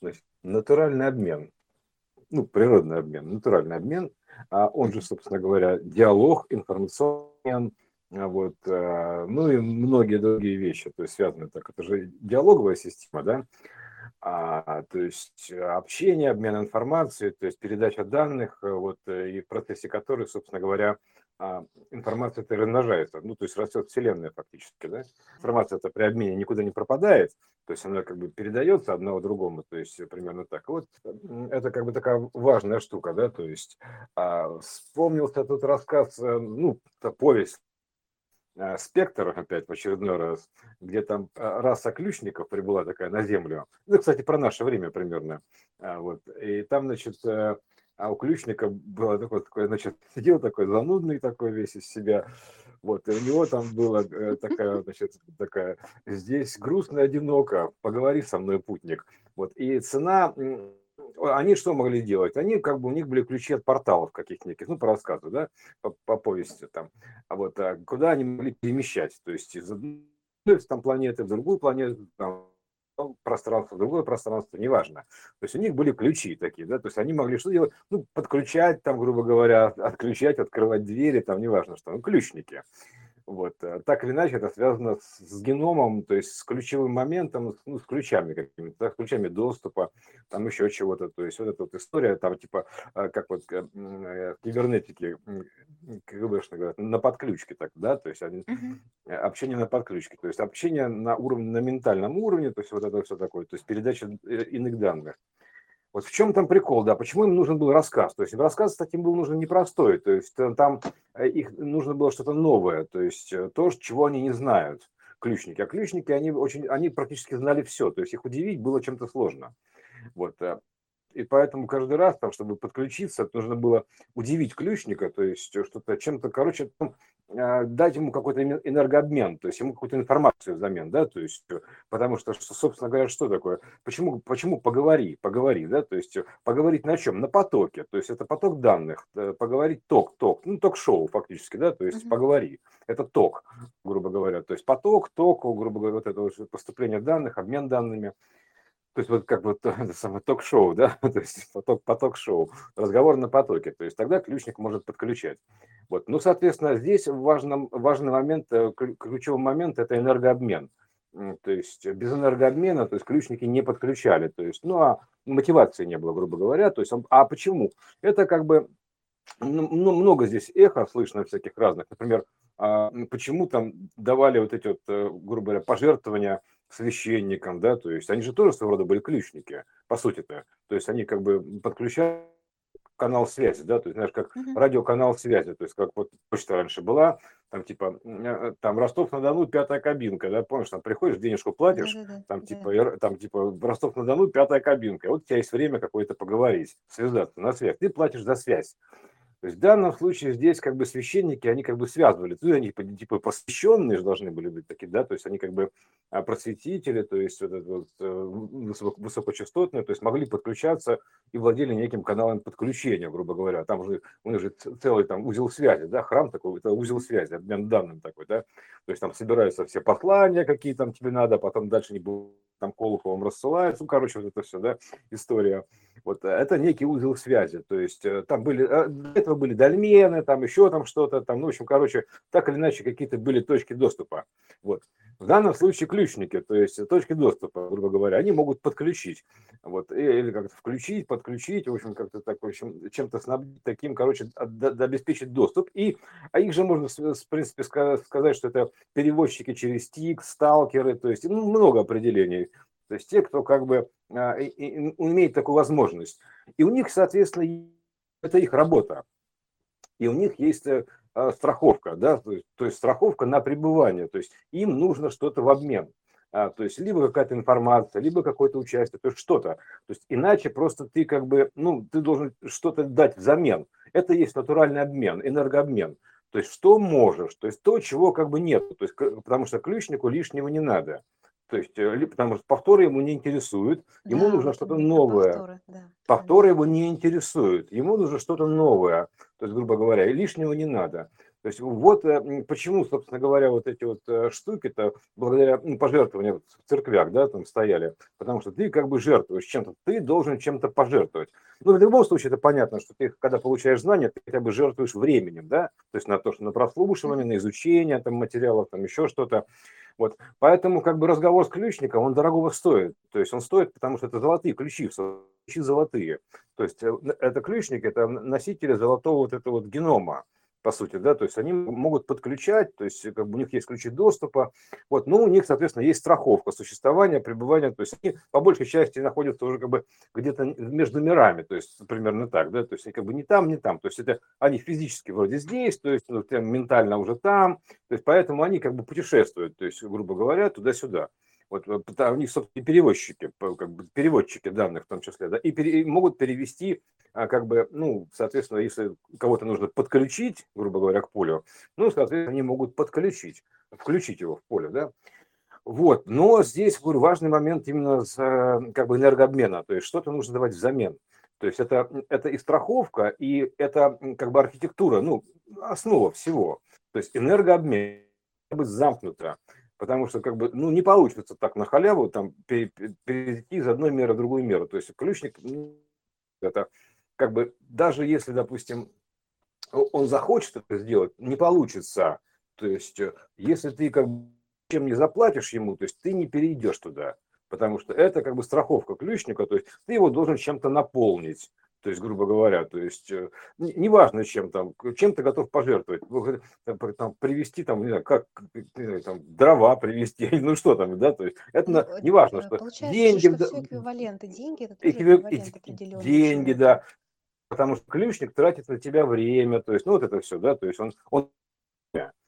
Значит, натуральный обмен, ну, природный обмен, натуральный обмен, а он же, собственно говоря, диалог, информационный а вот, э, ну и многие другие вещи, то есть связаны так, это же диалоговая система, да, а, то есть общение, обмен информацией, то есть передача данных, э, вот, э, и в процессе которой, собственно говоря, а, информация это размножается, ну, то есть растет Вселенная фактически, да. Информация это при обмене никуда не пропадает, то есть она как бы передается одного другому, то есть примерно так. Вот это как бы такая важная штука, да, то есть а, вспомнился тут рассказ, э, ну, повесть э, Спектр опять в очередной раз, где там э, раса ключников прибыла такая на Землю. Ну, кстати, про наше время примерно. А, вот. И там, значит, а у ключника было такое, такое, значит, сидел такой занудный такой весь из себя, вот, и у него там была э, такая, значит, такая, здесь грустно, одиноко, поговори со мной, путник. Вот, и цена, они что могли делать? Они, как бы, у них были ключи от порталов каких-никаких, ну, по рассказу, да, по, по повести там, а вот, а куда они могли перемещать, то есть из одной там планеты в другую планету, там, пространство, другое пространство, неважно. То есть у них были ключи такие, да, то есть они могли что делать? Ну, подключать, там, грубо говоря, отключать, открывать двери, там, неважно что, ну, ключники. Вот. Э, так или иначе, это связано с геномом, то есть с ключевым моментом, ну, с ключами какими-то, да, с ключами доступа, там еще чего-то. То есть вот эта вот история, там типа, э, как вот э, в кибернетике, КГБшно говорят, на подключке так, да, то есть они, uh-huh. общение на подключке, то есть общение на уровне, на ментальном уровне, то есть вот это все такое, то есть передача иных данных. Вот в чем там прикол, да, почему им нужен был рассказ? То есть рассказ таким был нужен непростой, то есть э, там э, их нужно было что-то новое, то есть э, то, чего они не знают, ключники. А ключники, они, очень, они практически знали все, то есть их удивить было чем-то сложно. Вот. И поэтому каждый раз, там, чтобы подключиться, нужно было удивить ключника, то есть что-то чем-то, короче, там, а, дать ему какой-то энергообмен, то есть ему какую-то информацию взамен, да, то есть, потому что, собственно говоря, что такое? Почему, почему поговори, поговори, да, то есть поговорить на чем? На потоке, то есть это поток данных, э, поговорить ток, ток, ну, ток-шоу фактически, да, то есть uh-huh. поговори, это ток, грубо говоря, то есть поток, ток, грубо говоря, вот это вот поступление данных, обмен данными, то есть вот как вот это самое ток-шоу, да, то есть поток, поток-шоу, разговор на потоке, то есть тогда ключник может подключать. Вот. Ну, соответственно, здесь важным, важный момент, э, ключевой момент – это энергообмен. То есть без энергообмена, то есть ключники не подключали, то есть, ну, а мотивации не было, грубо говоря, то есть, а почему? Это как бы, ну, много здесь эхо слышно всяких разных, например, а, почему там давали вот эти вот, э, грубо говоря, пожертвования священникам, да, то есть они же тоже своего рода были ключники, по сути-то. То есть они как бы подключали канал связи, да, то есть, знаешь, как uh-huh. радиоканал связи, то есть, как вот почта раньше была, там, типа, э, там, Ростов-на-Дону, пятая кабинка, да, помнишь, там, приходишь, денежку платишь, uh-huh. там, типа, uh-huh. там, типа, Ростов-на-Дону, пятая кабинка, вот у тебя есть время какое-то поговорить, связаться на связь, ты платишь за связь, то есть в данном случае здесь как бы священники, они как бы связывали, ну, они типа посвященные же должны были быть такие, да, то есть они как бы а, просветители, то есть вот это вот э, высокочастотные, то есть могли подключаться и владели неким каналом подключения, грубо говоря. Там уже у них же целый там узел связи, да, храм такой, это узел связи, обмен данным такой, да. То есть там собираются все послания, какие там тебе надо, потом дальше не будут там Колуховым рассылается, ну, короче, вот это все, да, история. Вот э, это некий узел связи, то есть э, там были, э, до были дольмены, там еще там что-то, там, ну, в общем, короче, так или иначе какие-то были точки доступа, вот. В данном случае ключники, то есть точки доступа, грубо говоря, они могут подключить, вот, или как-то включить, подключить, в общем, как-то так, в общем, чем-то снабдить таким, короче, обеспечить доступ, и, а их же можно, в принципе, сказать, что это переводчики через ТИК, сталкеры, то есть, ну, много определений, то есть те, кто как бы а, имеет такую возможность. И у них, соответственно, это их работа. И у них есть э, а, страховка, да, то есть, то есть страховка на пребывание, то есть им нужно что-то в обмен. А, то есть либо какая-то информация, либо какое-то участие, то есть что-то. То есть иначе просто ты как бы, ну, ты должен что-то дать взамен. Это есть натуральный обмен, энергообмен. То есть что можешь, то есть то, чего как бы нет. То есть, потому что ключнику лишнего не надо. То есть, э, потому что повторы ему не интересуют, ему да, нужно что-то новое. Повторы, да, повторы его не интересуют, ему нужно что-то новое. То есть, грубо говоря, лишнего не надо. То есть вот э, почему, собственно говоря, вот эти вот э, штуки-то благодаря ну, пожертвованиям в церквях, да, там стояли, потому что ты как бы жертвуешь чем-то, ты должен чем-то пожертвовать. Ну, в любом случае, это понятно, что ты, когда получаешь знания, ты хотя бы жертвуешь временем, да, то есть на то, что на прослушивание, на изучение там материалов, там еще что-то. Вот. Поэтому как бы разговор с ключником, он дорогого стоит. То есть он стоит, потому что это золотые ключи, ключи золотые. То есть э, это ключник, это носители золотого вот этого вот генома по сути, да, то есть они могут подключать, то есть как бы у них есть ключи доступа, вот, но у них, соответственно, есть страховка существования, пребывания, то есть они по большей части находятся уже как бы где-то между мирами, то есть примерно так, да, то есть они как бы не там, не там, то есть это они физически вроде здесь, то есть ну, ментально уже там, то есть поэтому они как бы путешествуют, то есть, грубо говоря, туда-сюда. Вот у них, собственно, перевозчики, как бы переводчики данных в том числе, да, и, пере, и могут перевести, как бы, ну, соответственно, если кого-то нужно подключить, грубо говоря, к полю, ну, соответственно, они могут подключить, включить его в поле, да. Вот, но здесь, говорю, важный момент именно с, как бы энергообмена, то есть что-то нужно давать взамен. То есть это, это и страховка, и это как бы архитектура, ну, основа всего. То есть энергообмен быть замкнуто. Потому что, как бы, ну, не получится так на халяву там перейти из одной меры в другую меру. То есть ключник, ну, это как бы, даже если, допустим, он захочет это сделать, не получится. То есть, э, если ты как бы чем не заплатишь ему, то есть ты не перейдешь туда. Потому что это как бы страховка ключника, то есть ты его должен чем-то наполнить. То есть, грубо говоря, то есть, э, неважно чем там, чем ты готов пожертвовать, там, привести там, не знаю, как, там, дрова привезти, ну что там, да, то есть, это ну, неважно, что деньги... Что все эквиваленты, деньги это тоже эквивалент определенный. Деньги, да, потому что ключник тратит на тебя время, то есть, ну вот это все, да, то есть он, он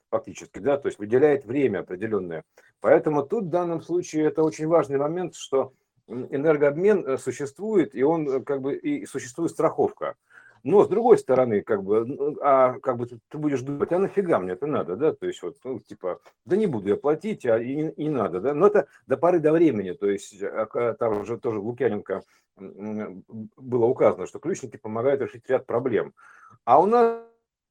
фактически, да, то есть выделяет время определенное. Поэтому тут в данном случае это очень важный момент, что энергообмен э, существует, и он э, как бы и существует страховка. Но с другой стороны, как бы, ну, а как бы ты, будешь думать, а нафига мне это надо, да, то есть вот, ну, типа, да не буду я платить, а и не надо, да, но это до поры до времени, то есть а, там уже тоже Лукьяненко было указано, что ключники помогают решить ряд проблем. А у нас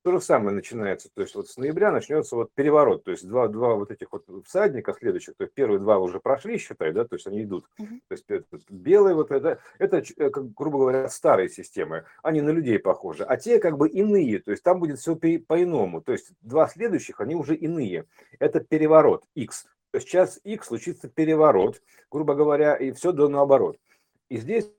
то же самое начинается, то есть вот с ноября начнется вот переворот, то есть два, два вот этих вот всадника следующих, то есть первые два уже прошли, считай, да, то есть они идут, то есть это, белые вот это, это, э, как, грубо говоря, старые системы, они на людей похожи, а те как бы иные, то есть там будет все по-иному, то есть два следующих, они уже иные, это переворот X, то есть сейчас X случится переворот, грубо говоря, и все до наоборот. И здесь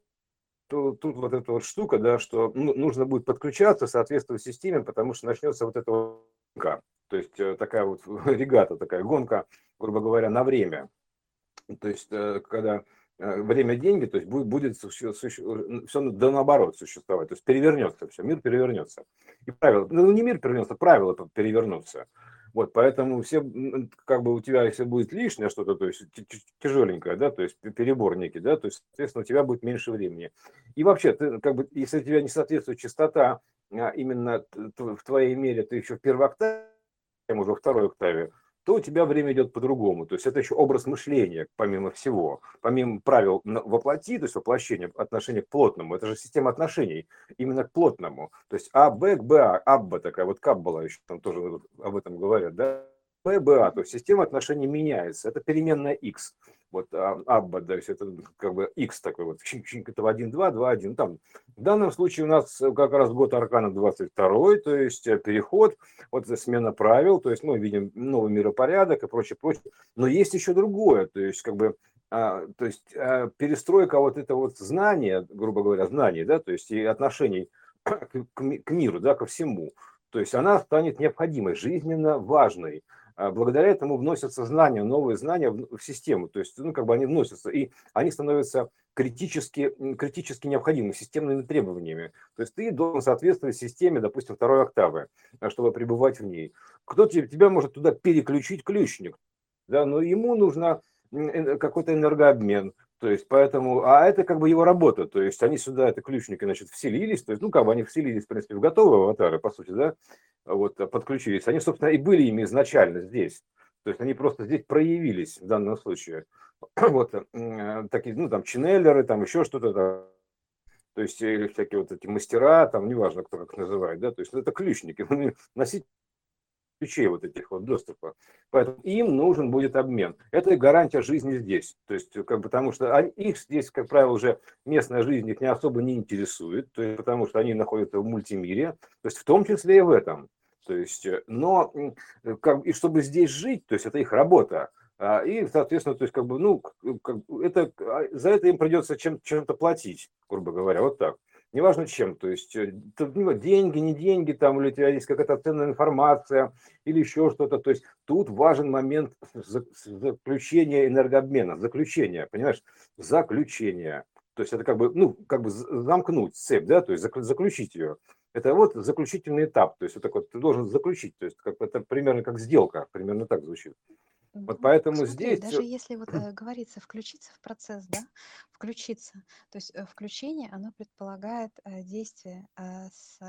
то тут вот эта вот штука, да, что ну, нужно будет подключаться, соответствовать системе, потому что начнется вот эта вот гонка. То есть э, такая вот регата, такая гонка, грубо говоря, на время. То есть э, когда э, время деньги, то есть будет, будет суще, все да наоборот существовать, то есть перевернется все, мир перевернется. И правила, ну не мир перевернется, правила перевернутся. Вот, поэтому все, как бы у тебя, если будет лишнее что-то, то есть тяжеленькое, да, то есть перебор некий, да, то есть, соответственно, у тебя будет меньше времени. И вообще, ты, как бы, если у тебя не соответствует частота а именно в твоей мере, ты еще в первой октаве, уже во второй октаве, то у тебя время идет по-другому. То есть это еще образ мышления, помимо всего. Помимо правил воплоти, то есть воплощения отношения к плотному. Это же система отношений именно к плотному. То есть А, Б, Б, А, Абба такая, вот Каббала еще там тоже об этом говорят, да? Б, Б, А, то есть система отношений меняется. Это переменная X вот а, Абба, да, есть это как бы X такой вот, это 1, 2, 2, 1, там. В данном случае у нас как раз год Аркана 22, то есть э, переход, вот смена правил, то есть мы видим новый миропорядок и прочее, прочее. Но есть еще другое, то есть как бы а, то есть а, перестройка вот это вот знания, грубо говоря, знаний, да, то есть и отношений к, к миру, да, ко всему, то есть она станет необходимой, жизненно важной. А благодаря этому вносятся знания, новые знания в систему, то есть, ну, как бы они вносятся, и они становятся критически, критически необходимыми, системными требованиями. То есть ты должен соответствовать системе, допустим, второй октавы, а, чтобы пребывать в ней. Кто тебе, тебя может туда переключить ключник, да, но ему нужно какой-то энергообмен, то есть, поэтому, а это как бы его работа, то есть, они сюда, это ключники, значит, вселились, то есть, ну, как бы они вселились, в принципе, в готовые аватары, по сути, да, вот, подключились. Они, собственно, и были ими изначально здесь, то есть, они просто здесь проявились в данном случае. Вот, такие, ну, там, ченнелеры, там, еще что-то, то есть, э, всякие вот эти мастера, там, неважно, кто как называет, да, то есть, это ключники, носить ключей вот этих вот доступа. Поэтому им нужен будет обмен. Это гарантия жизни здесь. То есть, как, потому что они, их здесь, как правило, уже местная жизнь их не особо не интересует, то есть, потому что они находятся в мультимире, то есть в том числе и в этом. То есть, но как, и чтобы здесь жить, то есть это их работа. А, и, соответственно, то есть, как бы, ну, как, это, а, за это им придется чем, чем-то платить, грубо говоря, вот так неважно чем, то есть э, ну, деньги, не деньги, там, или у тебя есть какая-то ценная информация, или еще что-то, то есть тут важен момент заключения энергообмена, заключения, понимаешь, заключения, то есть это как бы, ну, как бы замкнуть цепь, да, то есть заключить ее. Это вот заключительный этап, то есть вот так вот ты должен заключить, то есть как это примерно как сделка, примерно так звучит. Вот поэтому Смотри, здесь даже если вот э, говорится включиться в процесс, да, включиться, то есть э, включение, оно предполагает э, действие э, с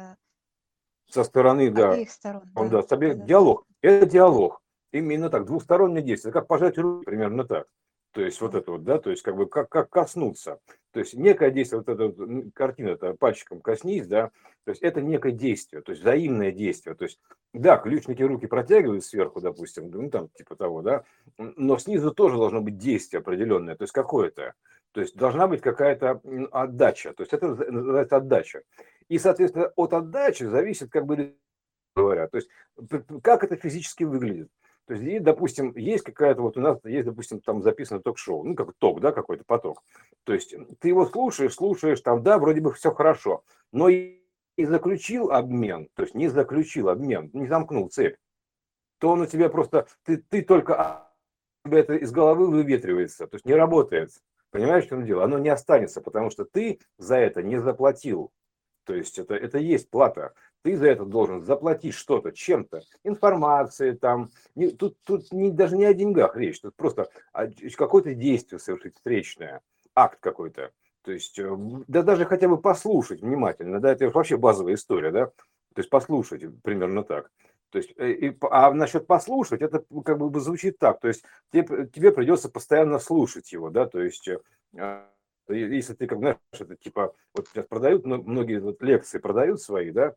со стороны, да, обеих сторон, он да, да, с обеих- да, да. диалог. Это диалог. Именно так, двустороннее действие, как пожать руку, примерно так. То есть вот это вот, да, то есть как бы как, как коснуться. То есть некое действие, вот эта вот, картина, это пальчиком коснись, да, то есть это некое действие, то есть взаимное действие. То есть, да, ключники руки протягивают сверху, допустим, ну там типа того, да, но снизу тоже должно быть действие определенное, то есть какое-то. То есть должна быть какая-то отдача, то есть это наз- называется отдача. И, соответственно, от отдачи зависит, как бы говоря, то есть как это физически выглядит. То есть, и, допустим, есть какая-то, вот у нас есть, допустим, там записано ток-шоу, ну, как ток, да, какой-то поток. То есть ты его слушаешь, слушаешь, там, да, вроде бы все хорошо, но и заключил обмен, то есть не заключил обмен, не замкнул цепь, то он у тебя просто, ты, ты только, а, это из головы выветривается, то есть не работает. Понимаешь, в чем дело? Оно не останется, потому что ты за это не заплатил. То есть это, это есть плата. Ты за это должен заплатить что-то, чем-то, информацией там. Не, тут тут не, даже не о деньгах речь, тут просто какое-то действие совершить встречное, акт какой-то. То есть, э, да даже хотя бы послушать внимательно, да, это вообще базовая история, да, то есть послушать примерно так. То есть, э, и, а насчет послушать, это как бы звучит так, то есть тебе, тебе придется постоянно слушать его, да, то есть э, если ты, как знаешь, это типа, вот сейчас продают, но многие вот лекции продают свои, да,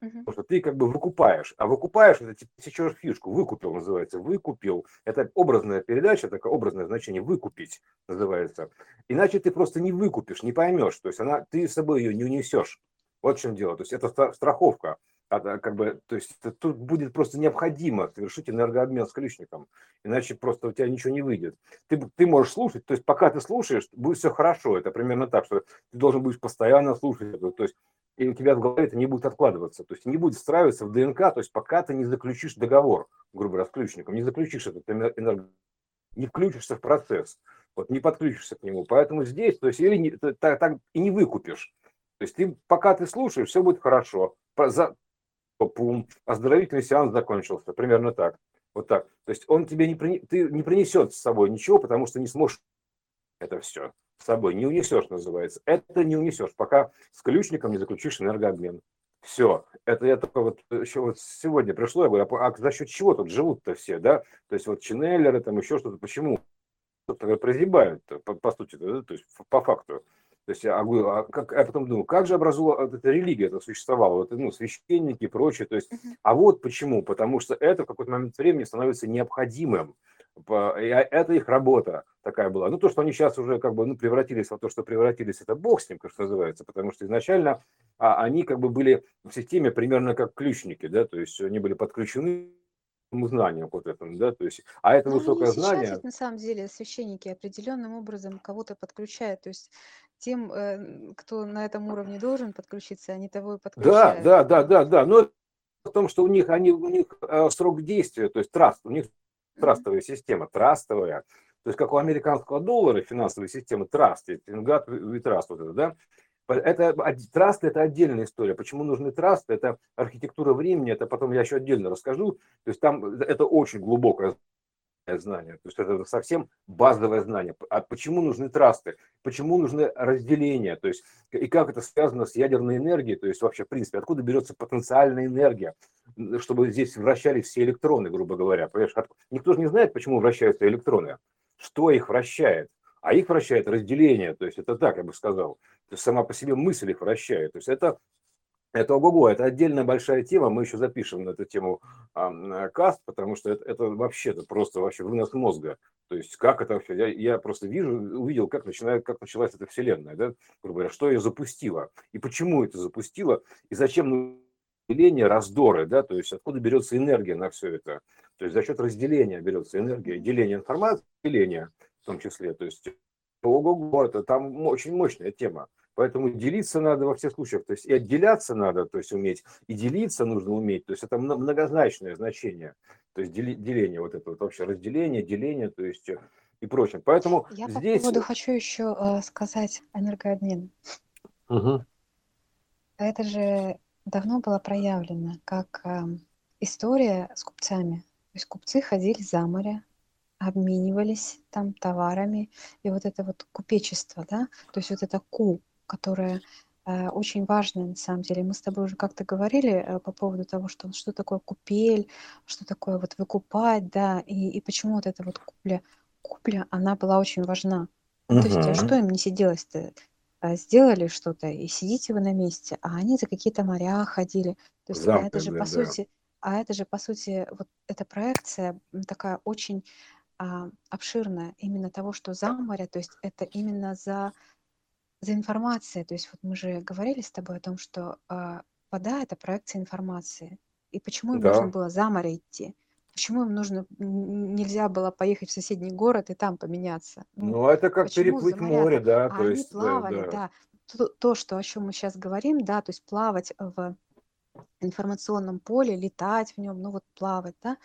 Мгм. потому что ты как бы выкупаешь, а выкупаешь, это типа сечешь фишку, выкупил называется, выкупил, это образная передача, такое образное значение, выкупить называется, иначе ты просто не выкупишь, не поймешь, то есть она, ты с собой ее не унесешь, вот в чем дело, то есть это стра- страховка, как бы, то есть тут будет просто необходимо совершить энергообмен с ключником, иначе просто у тебя ничего не выйдет. Ты, ты можешь слушать, то есть пока ты слушаешь, будет все хорошо, это примерно так, что ты должен будешь постоянно слушать, то есть и у тебя в голове это не будет откладываться, то есть не будет встраиваться в ДНК, то есть пока ты не заключишь договор, грубо говоря, с ключником, не заключишь этот энер- энерго, не включишься в процесс, вот не подключишься к нему, поэтому здесь, то есть или не, так, так и не выкупишь, то есть ты пока ты слушаешь, все будет хорошо, пум, оздоровительный сеанс закончился, примерно так, вот так, то есть он тебе не, прине- ты не принесет с собой ничего, потому что не сможешь это все с собой, не унесешь, называется. Это не унесешь, пока с ключником не заключишь энергообмен. Все, это я только вот еще вот сегодня пришло, я говорю, а, а за счет чего тут живут-то все, да? То есть вот Чинеллеры, там еще что-то, почему? Прозябают, по, по сути, да, то есть по факту. То есть я, говорю, а как, я потом думаю, как же образовала эта религия, это существовала, вот, ну, священники и прочее, то есть, а вот почему, потому что это в какой-то момент времени становится необходимым, а- это их работа такая была. Ну, то, что они сейчас уже как бы ну, превратились в то, что превратились, это бог с ним, как что называется, потому что изначально а, они как бы были в системе примерно как ключники, да, то есть они были подключены этому знанию вот этому, да, то есть, а это Ну, высокое знание, ведь на самом деле священники определенным образом кого-то подключают. То есть тем, э, кто на этом уровне должен подключиться, они того и да, подключают. да, да, да, да, но в том, что у них, они, у них э, срок действия, то есть траст, у них трастовая система, трастовая, то есть как у американского доллара финансовая система траст, Ингат и траст, вот это, да, это од- траст это отдельная история. Почему нужны трасты? Это архитектура времени, это потом я еще отдельно расскажу. То есть там это очень глубокое знание, то есть это совсем базовое знание. А почему нужны трасты? Почему нужны разделения? То есть и как это связано с ядерной энергией? То есть вообще в принципе откуда берется потенциальная энергия, чтобы здесь вращались все электроны, грубо говоря. Понимаешь, никто же не знает, почему вращаются электроны, что их вращает. А их вращает разделение, то есть это так, я бы сказал. То есть сама по себе мысль их вращает. То есть это это ого-го, это отдельная большая тема, мы еще запишем на эту тему а, каст, потому что это, это вообще-то просто вообще вынос мозга. То есть как это вообще, я, я просто вижу, увидел, как, начинает, как началась эта вселенная, да, грубо говоря, что ее запустило, и почему это запустило, и зачем деление, раздоры, да, то есть откуда берется энергия на все это. То есть за счет разделения берется энергия, деление информации, деление в том числе. То есть ого-го, это там очень мощная тема. Поэтому делиться надо во всех случаях. То есть и отделяться надо, то есть уметь, и делиться нужно уметь. То есть это многозначное значение. То есть деление, вот это вот вообще разделение, деление, то есть э, и прочее. Поэтому Я здесь... по поводу хочу еще э, сказать энергообмен. Угу. Это же давно было проявлено как э, история с купцами. То есть купцы ходили за море, обменивались там товарами, и вот это вот купечество, да, то есть вот это ку, которая э, очень важная на самом деле. Мы с тобой уже как-то говорили э, по поводу того, что что такое купель, что такое вот выкупать, да, и, и почему вот эта вот купля, купля, она была очень важна. Ну, то есть, а что им не сиделось-то? А, сделали что-то, и сидите вы на месте, а они за какие-то моря ходили. То есть, а это же по да. сути, а это же по сути вот эта проекция такая очень а, обширная именно того, что за море, то есть это именно за за информацией. То есть вот мы же говорили с тобой о том, что э, вода это проекция информации. И почему им да. нужно было за море идти? Почему им нужно нельзя было поехать в соседний город и там поменяться? Ну, ну это как переплыть море, да. А то они есть, плавали, да. да. То, то, что о чем мы сейчас говорим, да, то есть плавать в информационном поле, летать в нем, ну вот плавать, да,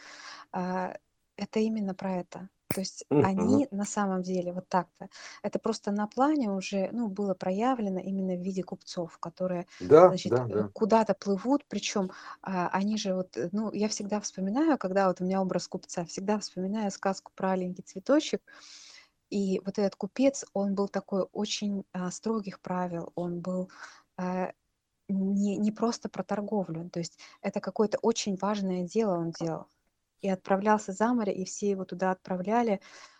э, это именно про это. То есть Мгм. они на самом деле вот так-то. Это просто на плане уже, ну, было проявлено именно в виде купцов, которые, Да, значит, да, да. куда-то плывут, причем а, они же вот, э, ну, я всегда вспоминаю, когда вот у меня образ купца, всегда вспоминаю сказку про аленький цветочек, и вот этот купец, он был такой очень а, строгих правил, он был а, не, не просто про торговлю, то есть это какое-то очень важное дело он делал и отправлялся за море, и все его туда отправляли,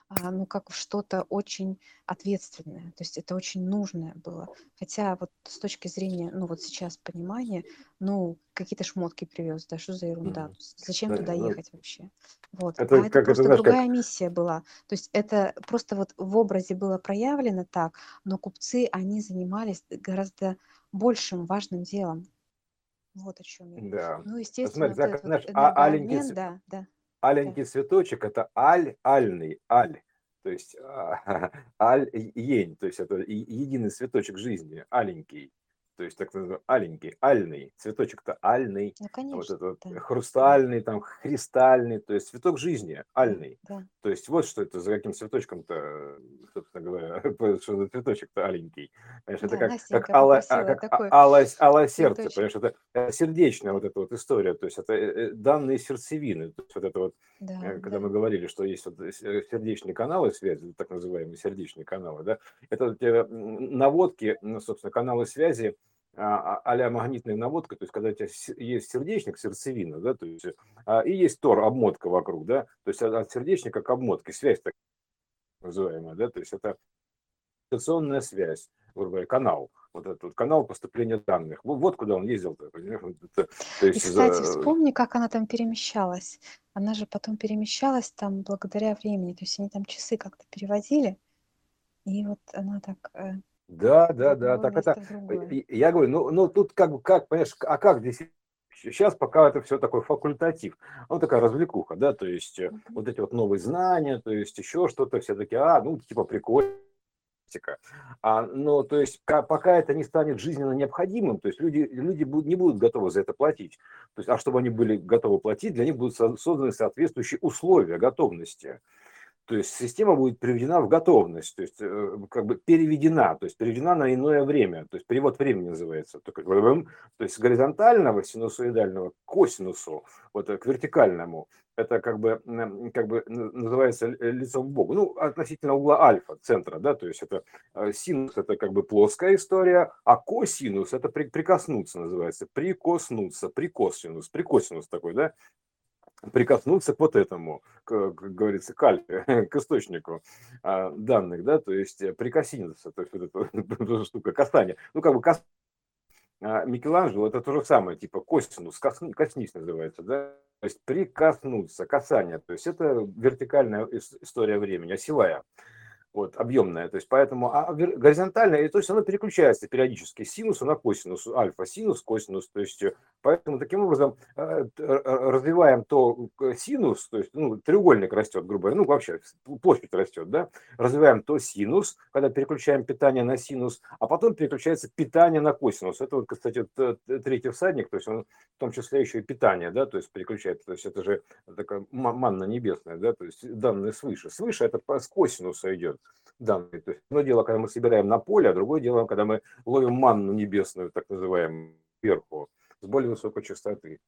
а, ну, как в что-то очень ответственное. То есть это очень нужное было. Хотя вот с точки зрения, ну, вот сейчас понимания, ну, какие-то шмотки привез, да, что за ерунда? Mm. Зачем да, туда ну, ехать вообще? Вот. Это, а это просто это, знаешь, другая как... миссия была. То есть это просто вот в образе было проявлено так, но купцы, они занимались гораздо большим важным делом. Вот о чем я. Да. Ну, естественно, Смотри, вот как, знаешь, а, аленький, да, да. аленький да. цветочек – это аль, альный, аль. То есть а, аль, ень, то есть это единый цветочек жизни, аленький то есть так называемый аленький, альный, цветочек-то альный, ну, конечно, вот этот да. хрустальный, там, христальный, то есть цветок жизни, альный. Да. То есть вот что это за каким цветочком-то, собственно говоря, что за цветочек-то аленький. Понимаешь, это как, как, ало, а, как алое, алое сердце, понимаешь, это сердечная вот эта вот история, то есть это э, э, данные сердцевины, то есть вот это вот, да, э, когда да. мы говорили, что есть вот сердечные каналы связи, так называемые сердечные каналы, да, это наводки, собственно, каналы связи, а, а магнитная наводка, то есть когда у тебя есть сердечник, сердцевина, да, то есть а, и есть тор, обмотка вокруг, да, то есть от сердечника к обмотке, связь так называемая, да, то есть это информационная связь, грубо говоря, канал, вот этот вот канал поступления данных. Вот, вот куда он ездил. -то, это, то есть и, кстати, за... вспомни, как она там перемещалась. Она же потом перемещалась там благодаря времени, то есть они там часы как-то переводили, и вот она так э, да, да, да. Так это, я говорю, ну, ну тут как бы, как, понимаешь, а как здесь Сейчас пока это все такой факультатив, ну такая развлекуха, да, то есть mm-hmm. вот эти вот новые знания, то есть еще что-то, все таки а, ну типа прикольно, а, но то есть пока это не станет жизненно необходимым, то есть люди, люди будут, не будут готовы за это платить. То есть, а чтобы они были готовы платить, для них будут созданы соответствующие условия готовности то есть система будет приведена в готовность, то есть э, как бы переведена, то есть переведена на иное время, то есть перевод времени называется, то есть с горизонтального синусоидального к косинусу, вот к вертикальному, это как бы, как бы называется лицом к Богу, ну, относительно угла альфа, центра, да, то есть это э, синус, это как бы плоская история, а косинус, это прикоснуться называется, прикоснуться, прикосинус, прикосинус такой, да, прикоснуться к вот этому, к, как говорится, к альфе, к источнику а, данных, да, то есть э, прикоснуться, то есть вот эта, эта штука, касание, ну, как бы кас, а Микеланджело это то же самое, типа косинус, коснись называется, да, то есть прикоснуться, касание, то есть это вертикальная история времени, осевая вот, объемная. То есть поэтому а горизонтальная, то есть она переключается периодически с синуса на косинус, альфа, синус, косинус. То есть э, поэтому таким образом э, развиваем то синус, то есть ну, треугольник растет, грубо говоря, ну вообще площадь растет, да, развиваем то синус, когда переключаем питание на синус, а потом переключается питание на косинус. Это вот, кстати, третий всадник, то есть он в том числе еще и питание, да, то есть переключается, то есть это же такая манна небесная, да, то есть данные свыше. Свыше это с косинуса идет данные. То есть одно дело, когда мы собираем на поле, а другое дело, когда мы ловим манну небесную, так называемую, сверху, с более высокой частоты.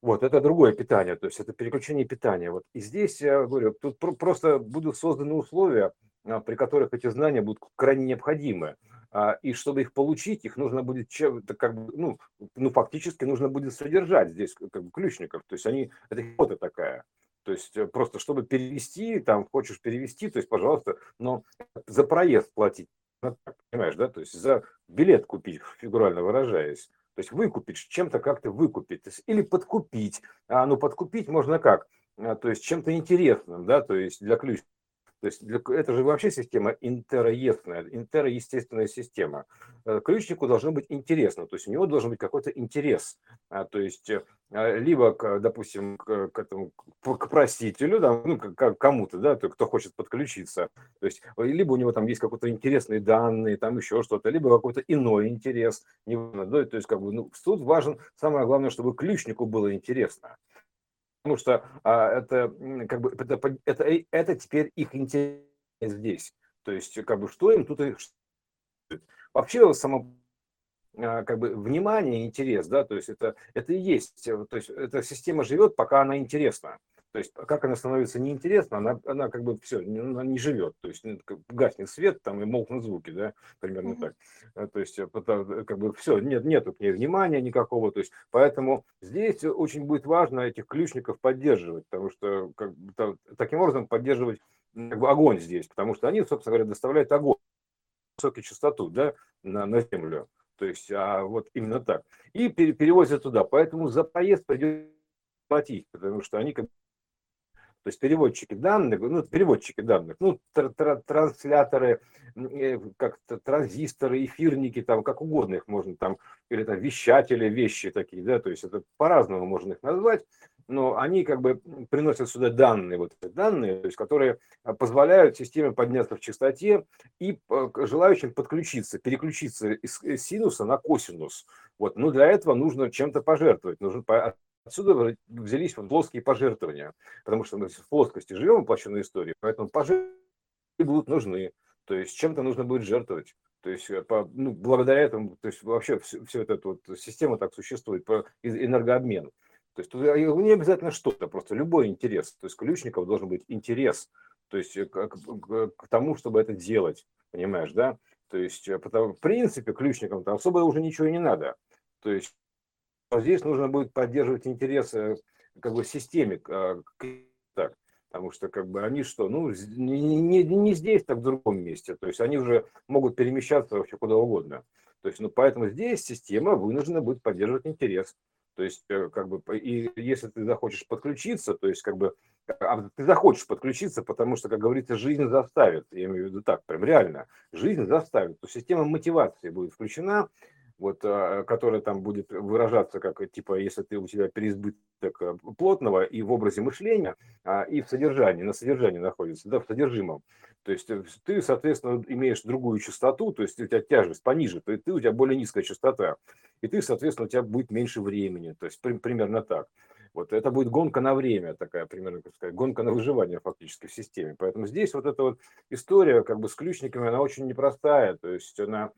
Вот, это другое питание, то есть это переключение питания. Вот. И здесь, я говорю, тут просто будут созданы условия, а, при которых эти знания будут крайне необходимы. А, и чтобы их получить, их нужно будет, как бы, ну, ну, фактически нужно будет содержать здесь как бы ключников. То есть они, это хипота такая. То есть э, просто чтобы перевести, там хочешь перевести, то есть, пожалуйста, но за проезд платить, ну, понимаешь, да, то есть за билет купить, фигурально выражаясь. То есть выкупить, чем-то как-то выкупить, или подкупить. А ну подкупить можно как? А, то есть чем-то интересным, да, то есть для ключ то есть для, это же вообще система интероестная, интероестественная система. Э, ключнику должно быть интересно, то есть у него должен быть какой-то интерес. А, то есть э, а, либо, к, допустим, к, к, этому, к просителю, да, ну, к, кому-то, да, кто хочет подключиться. То есть либо у него там есть какие-то интересные данные, там еще что-то, либо какой-то иной интерес. Не, то есть как бы, ну, тут важен, самое главное, чтобы ключнику было интересно потому что а, это как бы это, это, э, это теперь их интерес здесь. То есть, как бы, что им тут их вообще само а, как бы внимание, интерес, да, то есть это, это и есть, э, то есть эта система живет, пока она интересна. То есть как она становится неинтересна, она, она как бы все, она не живет. То есть ну, гаснет свет там и молкнут звуки, да, примерно mm-hmm. так. Э, то есть как бы все, нет, нету к ней внимания никакого. То есть поэтому здесь очень будет важно этих ключников поддерживать, потому что как бы, таким образом поддерживать как бы, огонь здесь, потому что они, собственно говоря, доставляют огонь, высокую частоту, да, на, на землю. То есть, а вот именно так. И перевозят туда. Поэтому за поезд придется платить, потому что они как то есть переводчики данных, ну, переводчики данных, ну, тр тр трансляторы, э, как транзисторы, эфирники, там, как угодно их можно там, или там вещатели, вещи такие, да, то есть это по-разному можно их назвать, но они как бы приносят сюда данные, вот данные, то есть, которые позволяют системе подняться в частоте и э, желающим подключиться, переключиться из синуса на косинус. Вот, но для этого нужно чем-то пожертвовать, нужно Отсюда взялись плоские пожертвования, потому что мы в плоскости живем воплощенной истории, поэтому пожертвования будут нужны. То есть чем-то нужно будет жертвовать. То есть э, по, ну, благодаря этому, то есть вообще все, эта вот система так существует, по энергообмен. То есть тут не обязательно что-то, просто любой интерес. То есть ключников должен быть интерес, то есть э, к, к, к тому, чтобы это делать, понимаешь, да? То есть, э, потому, в принципе, ключникам там особо уже ничего и не надо. То есть здесь нужно будет поддерживать интересы как бы системе, а, так, потому что как бы они что, ну не, не, не здесь, так в другом месте, то есть они уже могут перемещаться вообще куда угодно. То есть, ну поэтому здесь система вынуждена будет поддерживать интерес. То есть, э, как бы, и если ты захочешь подключиться, то есть, как бы, а ты захочешь подключиться, потому что, как говорится, жизнь заставит, я имею в виду так, прям реально, жизнь заставит, то система мотивации будет включена, вот, а, которая там будет выражаться как, типа, если ты у тебя переизбыток э, плотного и в образе мышления, а, и в содержании, на содержании находится, да, в содержимом. То есть э, ты, соответственно, имеешь другую частоту, то есть у тебя тяжесть пониже, то есть ты, у тебя более низкая частота, и ты, соответственно, у тебя будет меньше времени, то есть при, примерно так. Вот это будет гонка на время, такая примерно, как сказать, гонка на выживание фактически в системе. Поэтому здесь вот эта вот история как бы с ключниками, она очень непростая, то есть она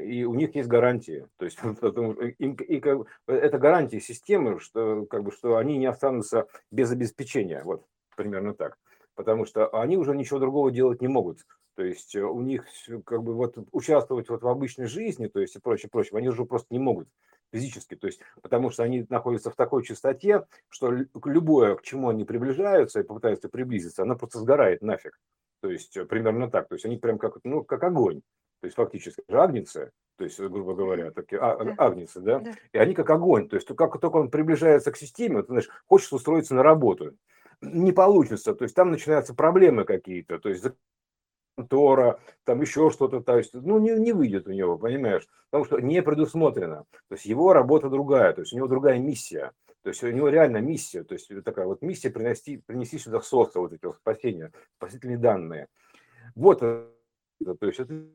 и у них есть гарантии. То есть им, и, это гарантия системы, что, как бы, что они не останутся без обеспечения. Вот примерно так. Потому что они уже ничего другого делать не могут. То есть у них как бы вот участвовать вот в обычной жизни, то есть и прочее, прочее, они уже просто не могут физически, то есть потому что они находятся в такой частоте, что любое, к чему они приближаются и попытаются приблизиться, оно просто сгорает нафиг. То есть примерно так. То есть они прям как, ну, как огонь. То есть фактически же агнцы, то есть, грубо говоря, такие а, да. агнцы, да? да, и они как огонь, то есть как только он приближается к системе, вот, знаешь, хочешь устроиться на работу, не получится, то есть там начинаются проблемы какие-то, то есть контора, там еще что-то, то есть, ну, не, не выйдет у него, понимаешь, потому что не предусмотрено, то есть его работа другая, то есть у него другая миссия, то есть у него реально миссия, то есть такая вот миссия принести, принести сюда соса, вот эти вот спасения, спасительные данные. Вот, то есть это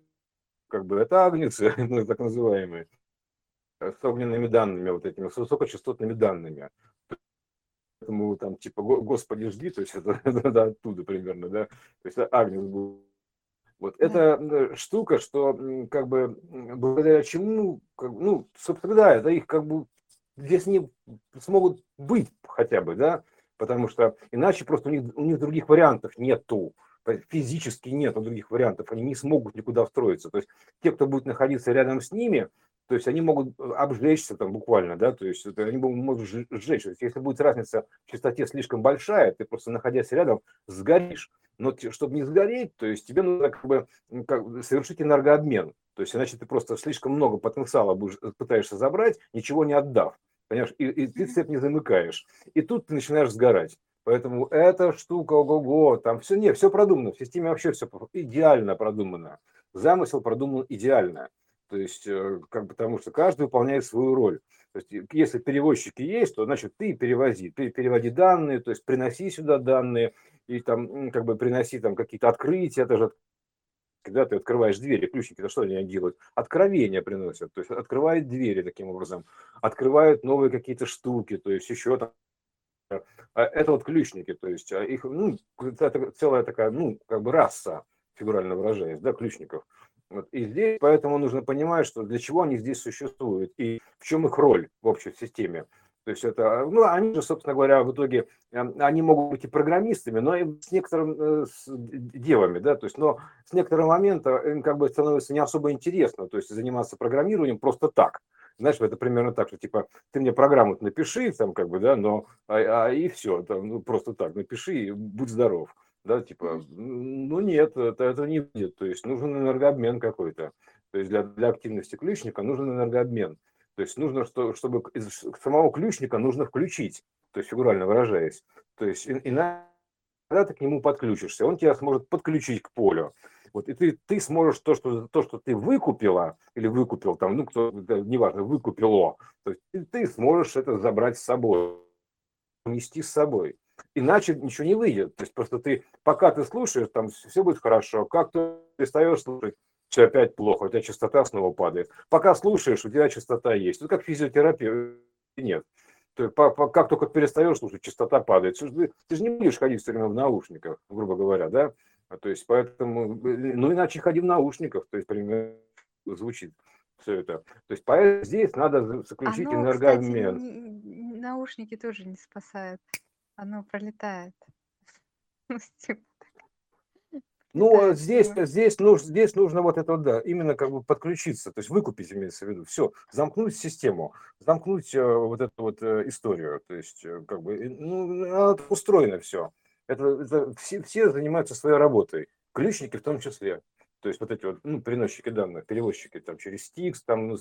как бы это агнцы, ну, так называемые, с огненными данными, вот этими, с высокочастотными данными. Поэтому там типа, Господи, жди, то есть это да, оттуда примерно, да, то есть агнец был. Вот да. это штука, что как бы благодаря чему, как, ну, собственно, да, это их как бы здесь не смогут быть хотя бы, да, потому что иначе просто у них, у них других вариантов нету физически нет других вариантов, они не смогут никуда встроиться. То есть те, кто будет находиться рядом с ними, то есть они могут э, обжечься там буквально, да, то есть это, они могут сжечь. То есть если будет разница в частоте слишком большая, ты просто находясь рядом сгоришь. Но чтобы не сгореть, то есть тебе нужно как бы как, совершить энергообмен. То есть иначе ты просто слишком много потенциала будешь, э, пытаешься забрать, ничего не отдав. Понимаешь? И, и ты цепь не замыкаешь. И тут ты начинаешь сгорать. Поэтому эта штука, ого-го, там все, нет, все продумано, в системе вообще все идеально продумано. Замысел продуман идеально. То есть, э, как, потому что каждый выполняет свою роль. То есть, если перевозчики есть, то значит ты перевози, ты переводи данные, то есть приноси сюда данные и там как бы приноси там какие-то открытия, это же когда ты открываешь двери, ключники, это что они делают? Откровения приносят, то есть открывают двери таким образом, открывают новые какие-то штуки, то есть еще там это вот ключники, то есть а их, ну, это целая такая, ну, как бы раса, фигурально выражаясь, да, ключников. Вот. И здесь поэтому нужно понимать, что для чего они здесь существуют и в чем их роль в общей системе. То есть это, ну, они же, собственно говоря, в итоге, они могут быть и программистами, но и с некоторым э, с девами, да, то есть, но с некоторого момента им как бы становится не особо интересно, то есть заниматься программированием просто так. Знаешь, это примерно так, что типа ты мне программу напиши, там как бы, да, но а, а и все, там, ну, просто так, напиши и будь здоров. Да, типа, ну нет, это, это не будет. То есть нужен энергообмен какой-то. То есть для, для активности ключника нужен энергообмен. То есть нужно, что, чтобы самого ключника нужно включить, то есть фигурально выражаясь. То есть иначе ты к нему подключишься, он тебя сможет подключить к полю. Вот, и ты, ты сможешь то что, то, что ты выкупила, или выкупил, там, ну, кто, неважно, выкупило, то есть ты, ты сможешь это забрать с собой, нести с собой. Иначе ничего не выйдет. То есть просто ты, пока ты слушаешь, там все будет хорошо. Как ты перестаешь слушать, все опять плохо, у тебя частота снова падает. Пока слушаешь, у тебя частота есть. Это как физиотерапия, нет. Есть, по, по, как только перестаешь слушать, частота падает. Ты, ты же не будешь ходить все время в наушниках, грубо говоря, да? А, то есть поэтому, ну иначе ходи в наушниках, то есть примерно звучит все это. То есть поэтому здесь надо заключить Оно, энергообмен. Кстати, наушники тоже не спасают. Оно пролетает. Ну, а здесь, здесь, нужно, здесь нужно вот это, да, именно как бы подключиться, то есть выкупить, имеется в виду, все, замкнуть систему, замкнуть э, вот эту вот э, историю, то есть э, как бы, ну, устроено все. Это, это все, все занимаются своей работой, ключники в том числе. То есть вот эти вот ну, переносчики данных, перевозчики там через Stix, там, ну,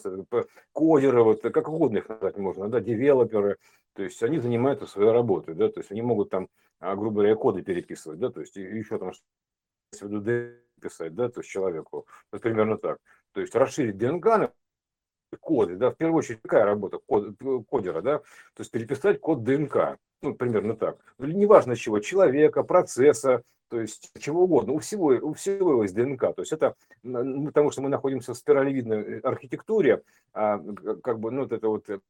кодеры, вот как угодно их назвать можно, да, девелоперы, то есть они занимаются своей работой, да, то есть они могут там, а, грубо говоря, коды переписывать, да, то есть еще там писать, да, то есть человеку, вот примерно так. То есть расширить ДНК коды, да, в первую очередь какая работа код, кодера, да, то есть переписать код ДНК, ну, примерно так. Ну, неважно чего, человека, процесса, то есть чего угодно, у всего, у всего есть ДНК. То есть это потому, что мы находимся в спиралевидной архитектуре, а, как бы, ну, вот это вот э,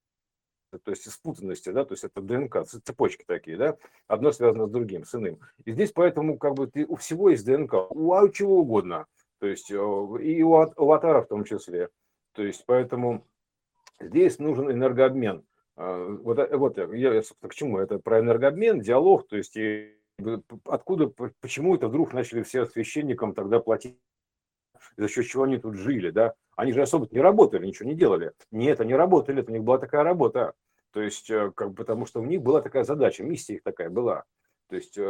то есть спутанности, да, то есть это ДНК, цепочки такие, да, одно связано с другим, с иным. И здесь поэтому как бы ты, у всего есть ДНК, у, у чего угодно, то есть э, и у, у аватара в том числе. То есть поэтому здесь нужен энергообмен. А, вот, э, вот я, собственно, к чему? Это про энергообмен, диалог, то есть и откуда, почему это вдруг начали все священникам тогда платить, за счет чего они тут жили, да? Они же особо не работали, ничего не делали. Нет, они работали, это у них была такая работа. То есть, э, как, потому что у них была такая задача, миссия их такая была. То есть э,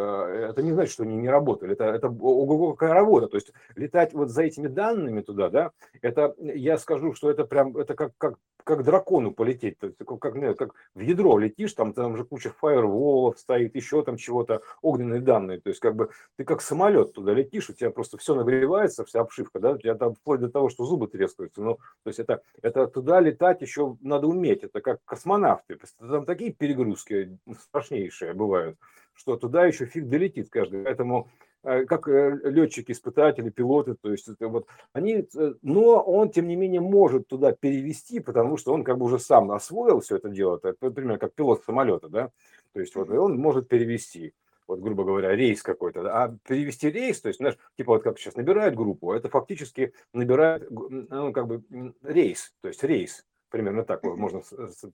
это не значит, что они не работали. Это, это ого какая работа. То есть летать вот за этими данными туда, да, это я скажу, что это прям это как, как, как дракону полететь. То есть, как, как, как в ядро летишь, там, там же куча фаерволов стоит, еще там чего-то, огненные данные. То есть как бы ты как самолет туда летишь, у тебя просто все нагревается, вся обшивка, да, у тебя там вплоть до того, что зубы трескаются. Ну, то есть это, это туда летать еще надо уметь. Это как космонавты. Там такие перегрузки страшнейшие бывают что туда еще фиг долетит каждый. Поэтому э, как э, летчики, испытатели, пилоты, то есть это вот они, э, но он тем не менее может туда перевести, потому что он как бы уже сам освоил все это дело, это, например, как пилот самолета, да, то есть вот он может перевести, вот грубо говоря, рейс какой-то, а перевести рейс, то есть, знаешь, типа вот как сейчас набирают группу, это фактически набирает, ну, как бы рейс, то есть рейс, примерно так можно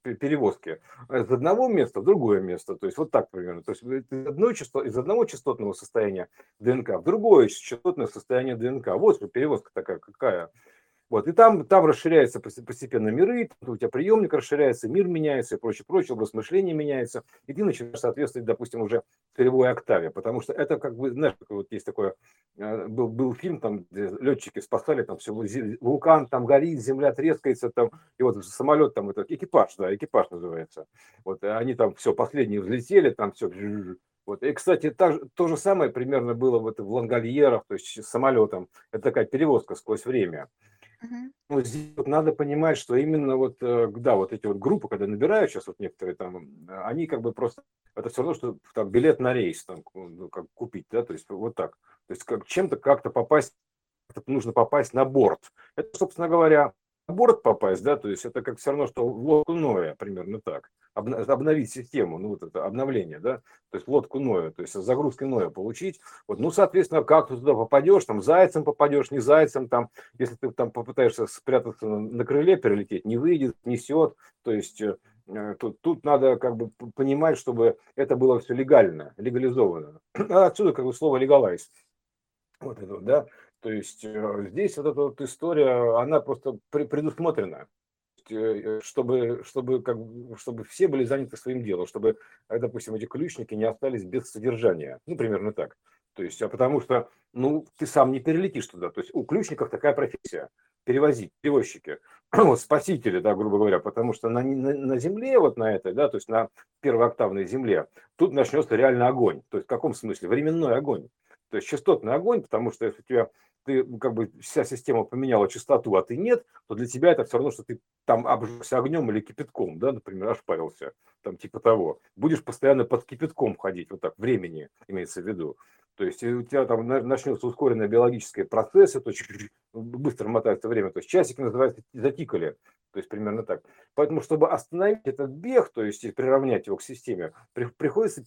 перевозки из одного места в другое место, то есть вот так примерно, то есть из, одной часто, из одного частотного состояния ДНК в другое частотное состояние ДНК. Вот перевозка такая какая. Вот, и там, там расширяются постепенно миры, у тебя приемник расширяется, мир меняется и прочее, прочее, образ мышления меняется, и ты начинаешь соответствовать, допустим, уже целевой октаве, потому что это как бы, знаешь, вот есть такое, э, был, был фильм, там, летчики спасали, там все, вулкан там горит, земля трескается, там, и вот самолет там, это экипаж, да, экипаж называется, вот, они там все, последние взлетели, там все, вот. И, кстати, та, то же самое примерно было вот в Лангольерах, то есть с самолетом. Это такая перевозка сквозь время. Ну, здесь вот надо понимать, что именно вот, э, да, вот эти вот группы, когда набирают сейчас вот некоторые там, они как бы просто, это все равно, что там билет на рейс там, ну, как купить, да, то есть вот так. То есть как, чем-то как-то попасть, нужно попасть на борт. Это, собственно говоря, на борт попасть, да, то есть это как все равно, что в лодку Ноя, примерно так обновить систему, ну вот это обновление, да, то есть лодку Ноя, то есть загрузки Ноя получить, вот, ну, соответственно, как ты туда попадешь, там, зайцем попадешь, не зайцем, там, если ты там попытаешься спрятаться на крыле, перелететь, не выйдет, несет, то есть э, тут, тут надо как бы понимать, чтобы это было все легально, легализовано. А отсюда как бы слово легалайз. Вот это, да. То есть э, здесь вот эта вот история, она просто предусмотрена. Э, чтобы, чтобы, как, чтобы все были заняты своим делом, чтобы, э, допустим, эти ключники не остались без содержания. Ну, примерно так. То есть, а потому что, ну, ты сам не перелетишь туда. То есть у ключников такая профессия – перевозить, перевозчики, спасители, да, грубо говоря, потому что на, на, на земле, вот на этой, да, то есть на первооктавной земле, тут начнется реально огонь. То есть в каком смысле? Временной огонь. То есть частотный огонь, потому что если у тебя ты как бы вся система поменяла частоту, а ты нет, то для тебя это все равно, что ты там обжегся огнем или кипятком, да, например, ошпарился, там типа того. Будешь постоянно под кипятком ходить, вот так, времени имеется в виду. То есть у тебя там начнется ускоренные биологические процессы, то быстро мотается время, то есть часики называется затикали, то есть примерно так. Поэтому, чтобы остановить этот бег, то есть приравнять его к системе, приходится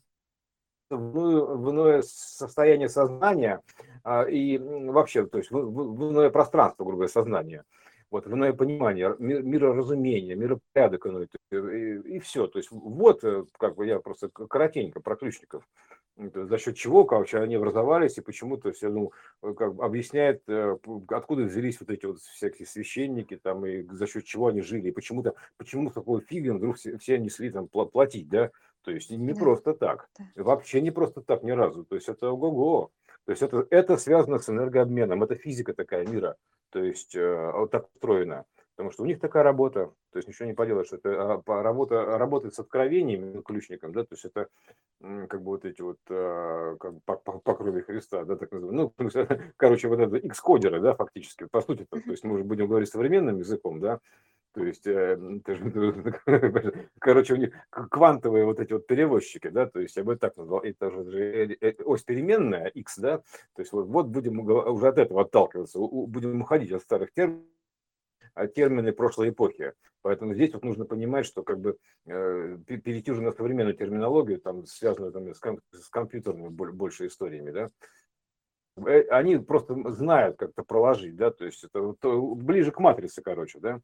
в иное состояние сознания а, и вообще, то есть в, в иное пространство, грубо говоря, сознания. Вот, в иное понимание, мироразумение, миропорядок иной, и, и все. То есть вот, э, как бы я просто коротенько про ключников, за счет чего, короче, они образовались, и почему-то все, ну, э, как бы объясняет, э, откуда взялись вот эти вот всякие священники, там, и за счет чего они жили, и почему-то, почему такой фигой вдруг все, все несли там платить, да, то есть не да. просто так. Да. Вообще не просто так ни разу. То есть это ого-го. То есть это, это связано с энергообменом. Это физика такая мира. То есть э, вот так устроена. Потому что у них такая работа, то есть ничего не поделаешь, это а, работа, работает с откровениями ключником, да, то есть это как бы вот эти вот э, как по, по, по крови Христа, да, так называемые, ну, короче, вот это X-кодеры, да, фактически, по сути, то, то есть мы уже будем говорить современным языком, да, то есть, э, короче, у них квантовые вот эти вот перевозчики, да, то есть я бы так назвал, это же э, э, ось переменная x, да, то есть вот, вот будем уже от этого отталкиваться, будем уходить от старых терминов, термины прошлой эпохи. Поэтому здесь вот нужно понимать, что как бы перейти уже на современную терминологию, там, связанную там, с, ком- с компьютерными больше историями, да, они просто знают как-то проложить, да, то есть это ближе к матрице, короче, да,